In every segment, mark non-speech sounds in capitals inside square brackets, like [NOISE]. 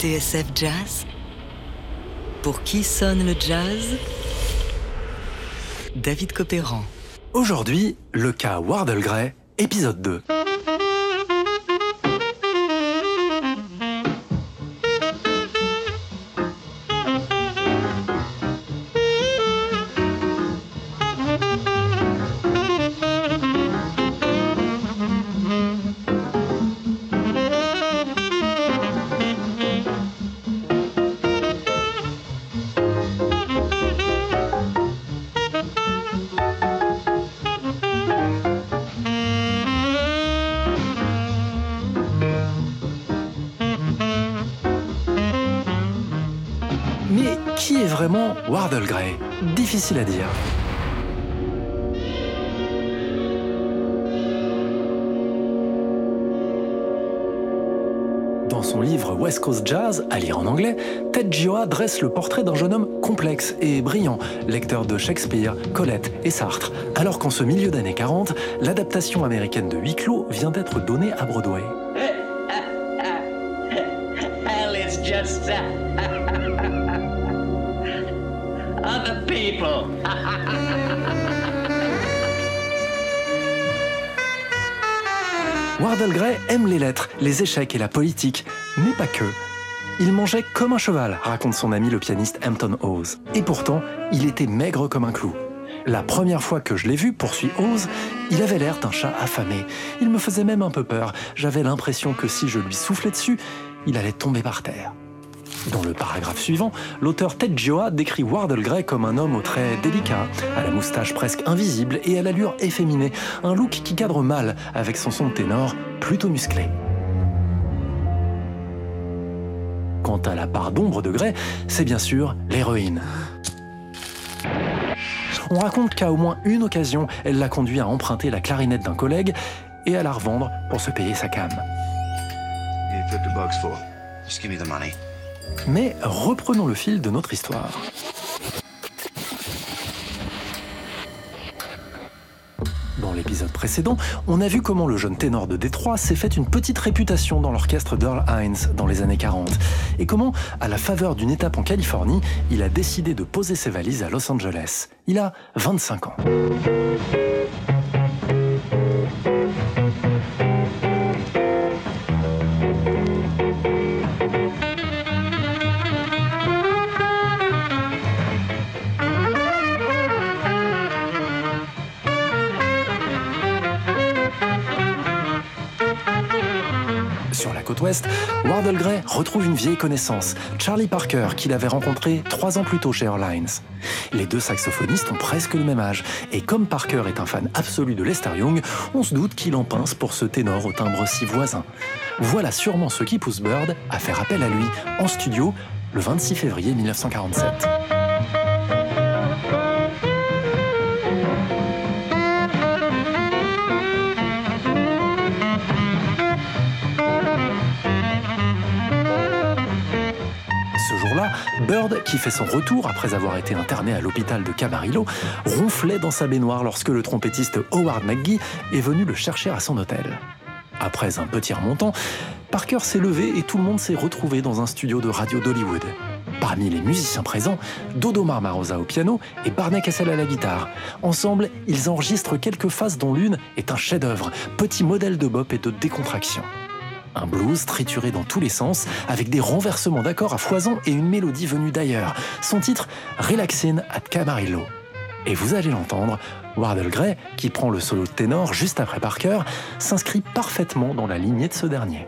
TSF Jazz Pour qui sonne le jazz? David Copéran. Aujourd'hui, le cas Wardle Gray, épisode 2. Vraiment Wardle Gray Difficile à dire. Dans son livre West Coast Jazz, à lire en anglais, Ted Gioa dresse le portrait d'un jeune homme complexe et brillant, lecteur de Shakespeare, Colette et Sartre, alors qu'en ce milieu d'années 40, l'adaptation américaine de Huis clos vient d'être donnée à Broadway. [LAUGHS] [LAUGHS] Wardle Gray aime les lettres, les échecs et la politique, mais pas que. Il mangeait comme un cheval, raconte son ami le pianiste Hampton Hawes. Et pourtant, il était maigre comme un clou. La première fois que je l'ai vu, poursuit Hawes, il avait l'air d'un chat affamé. Il me faisait même un peu peur. J'avais l'impression que si je lui soufflais dessus, il allait tomber par terre. Dans le paragraphe suivant, l'auteur Ted Gioa décrit Wardle Gray comme un homme aux traits délicats, à la moustache presque invisible et à l'allure efféminée, un look qui cadre mal avec son son ténor plutôt musclé. Quant à la part d'ombre de Gray, c'est bien sûr l'héroïne. On raconte qu'à au moins une occasion, elle l'a conduit à emprunter la clarinette d'un collègue et à la revendre pour se payer sa cam. Mais reprenons le fil de notre histoire. Dans l'épisode précédent, on a vu comment le jeune ténor de Détroit s'est fait une petite réputation dans l'orchestre d'Earl Hines dans les années 40, et comment, à la faveur d'une étape en Californie, il a décidé de poser ses valises à Los Angeles. Il a 25 ans. Wardle Gray retrouve une vieille connaissance, Charlie Parker, qu'il avait rencontré trois ans plus tôt chez Airlines. Les deux saxophonistes ont presque le même âge, et comme Parker est un fan absolu de Lester Young, on se doute qu'il en pince pour ce ténor au timbre si voisin. Voilà sûrement ce qui pousse Bird à faire appel à lui en studio le 26 février 1947. Bird, qui fait son retour après avoir été interné à l'hôpital de Camarillo, ronflait dans sa baignoire lorsque le trompettiste Howard McGee est venu le chercher à son hôtel. Après un petit remontant, Parker s'est levé et tout le monde s'est retrouvé dans un studio de radio d'Hollywood. Parmi les musiciens présents, Dodo Marmarosa au piano et Barney Kessel à la guitare. Ensemble, ils enregistrent quelques phases dont l'une est un chef-d'œuvre, petit modèle de bop et de décontraction. Un blues trituré dans tous les sens, avec des renversements d'accords à foison et une mélodie venue d'ailleurs. Son titre, Relaxin at Camarillo. Et vous allez l'entendre, Wardle Gray, qui prend le solo de ténor juste après Parker, s'inscrit parfaitement dans la lignée de ce dernier.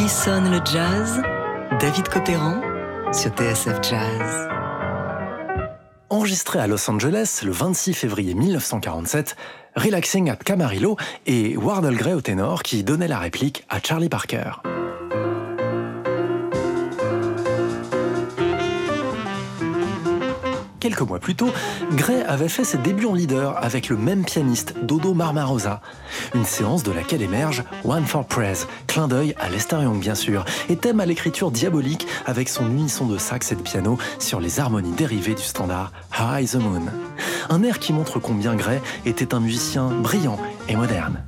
Qui sonne le jazz? David Cotteran sur TSF Jazz. Enregistré à Los Angeles le 26 février 1947, Relaxing at Camarillo et Wardle Gray au ténor qui donnait la réplique à Charlie Parker. Quelques mois plus tôt, Gray avait fait ses débuts en leader avec le même pianiste, Dodo Marmarosa. Une séance de laquelle émerge One for Praise, clin d'œil à Lester Young bien sûr, et thème à l'écriture diabolique avec son unisson de sax et de piano sur les harmonies dérivées du standard High the Moon. Un air qui montre combien Gray était un musicien brillant et moderne.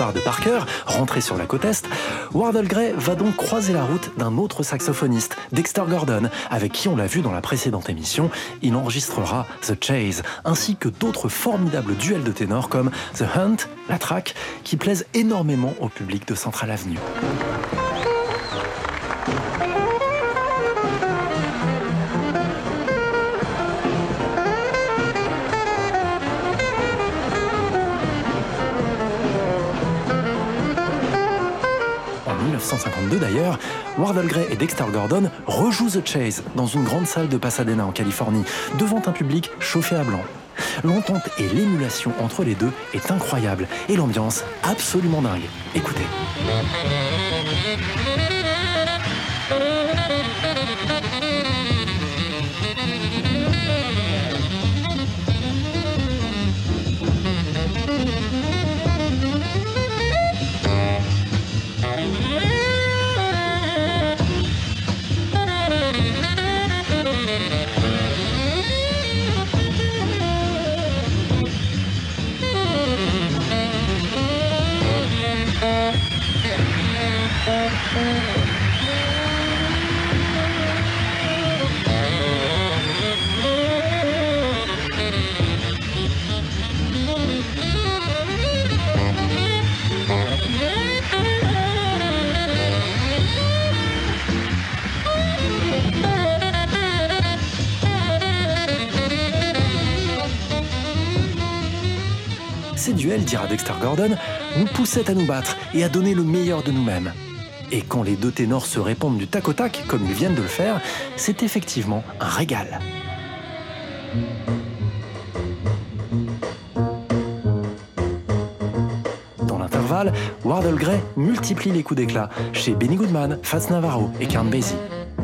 De Parker, rentré sur la côte Est, Wardle Gray va donc croiser la route d'un autre saxophoniste, Dexter Gordon, avec qui on l'a vu dans la précédente émission, il enregistrera The Chase, ainsi que d'autres formidables duels de ténors comme The Hunt, la track, qui plaisent énormément au public de Central Avenue. 1952 d'ailleurs, Wardle Gray et Dexter Gordon rejouent The Chase dans une grande salle de Pasadena en Californie, devant un public chauffé à blanc. L'entente et l'émulation entre les deux est incroyable et l'ambiance absolument dingue. Écoutez. Ces duels, dira Dexter Gordon, nous poussaient à nous battre et à donner le meilleur de nous-mêmes. Et quand les deux ténors se répondent du tac au tac, comme ils viennent de le faire, c'est effectivement un régal. Dans l'intervalle, Wardle Gray multiplie les coups d'éclat chez Benny Goodman, Fats Navarro et Count Basie.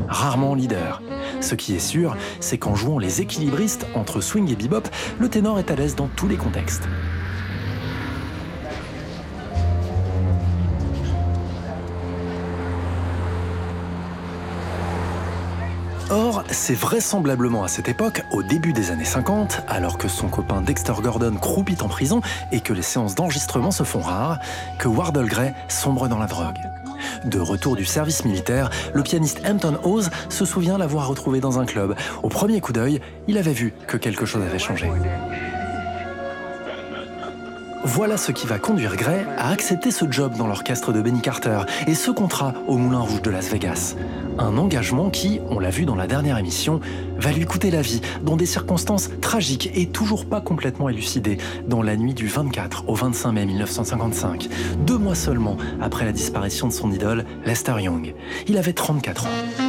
Rarement leader. Ce qui est sûr, c'est qu'en jouant les équilibristes entre swing et bebop, le ténor est à l'aise dans tous les contextes. Or, c'est vraisemblablement à cette époque, au début des années 50, alors que son copain Dexter Gordon croupit en prison et que les séances d'enregistrement se font rares, que Wardle Gray sombre dans la drogue. De retour du service militaire, le pianiste Hampton Hawes se souvient l'avoir retrouvé dans un club. Au premier coup d'œil, il avait vu que quelque chose avait changé. Voilà ce qui va conduire Gray à accepter ce job dans l'orchestre de Benny Carter et ce contrat au Moulin Rouge de Las Vegas. Un engagement qui, on l'a vu dans la dernière émission, va lui coûter la vie dans des circonstances tragiques et toujours pas complètement élucidées dans la nuit du 24 au 25 mai 1955, deux mois seulement après la disparition de son idole Lester Young. Il avait 34 ans.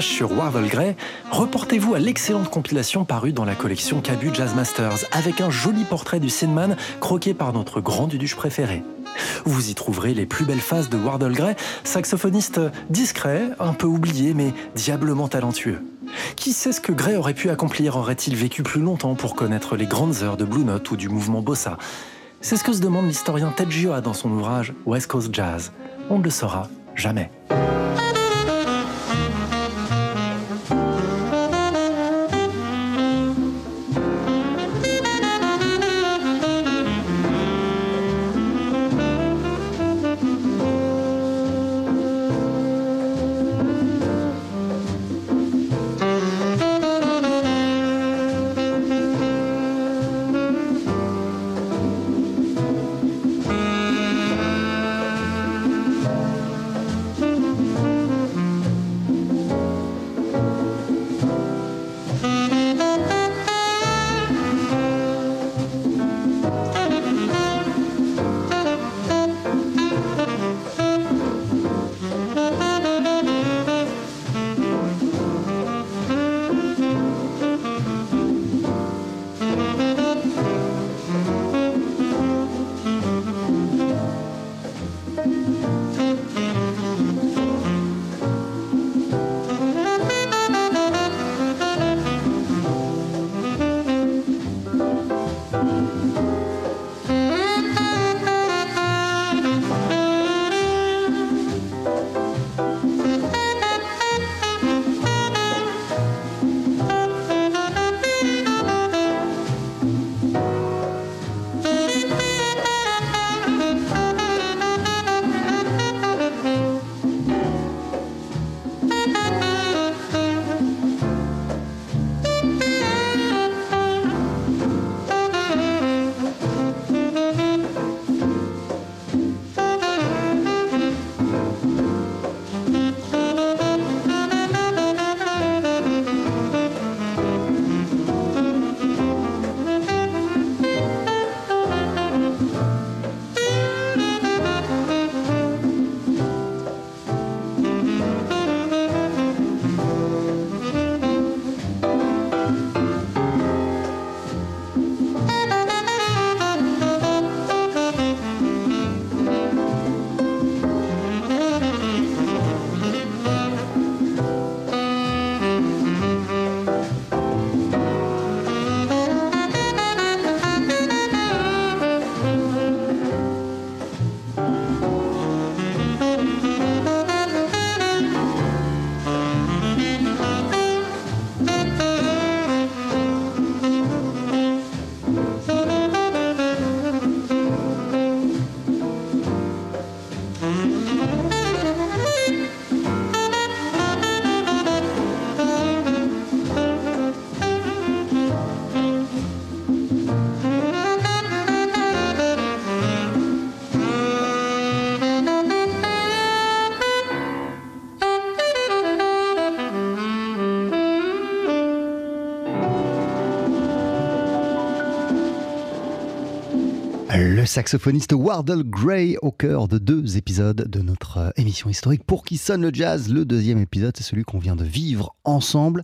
Sur Wardle Gray, reportez-vous à l'excellente compilation parue dans la collection Cabu Jazz Masters, avec un joli portrait du Sinman croqué par notre grand duduche préféré. Vous y trouverez les plus belles phases de Wardle Gray, saxophoniste discret, un peu oublié, mais diablement talentueux. Qui sait ce que Gray aurait pu accomplir? Aurait-il vécu plus longtemps pour connaître les grandes heures de Blue Note ou du mouvement Bossa? C'est ce que se demande l'historien Ted Gioa dans son ouvrage West Coast Jazz. On ne le saura jamais. Saxophoniste Wardle Gray au cœur de deux épisodes de notre euh, émission historique Pour qui sonne le jazz. Le deuxième épisode, c'est celui qu'on vient de vivre ensemble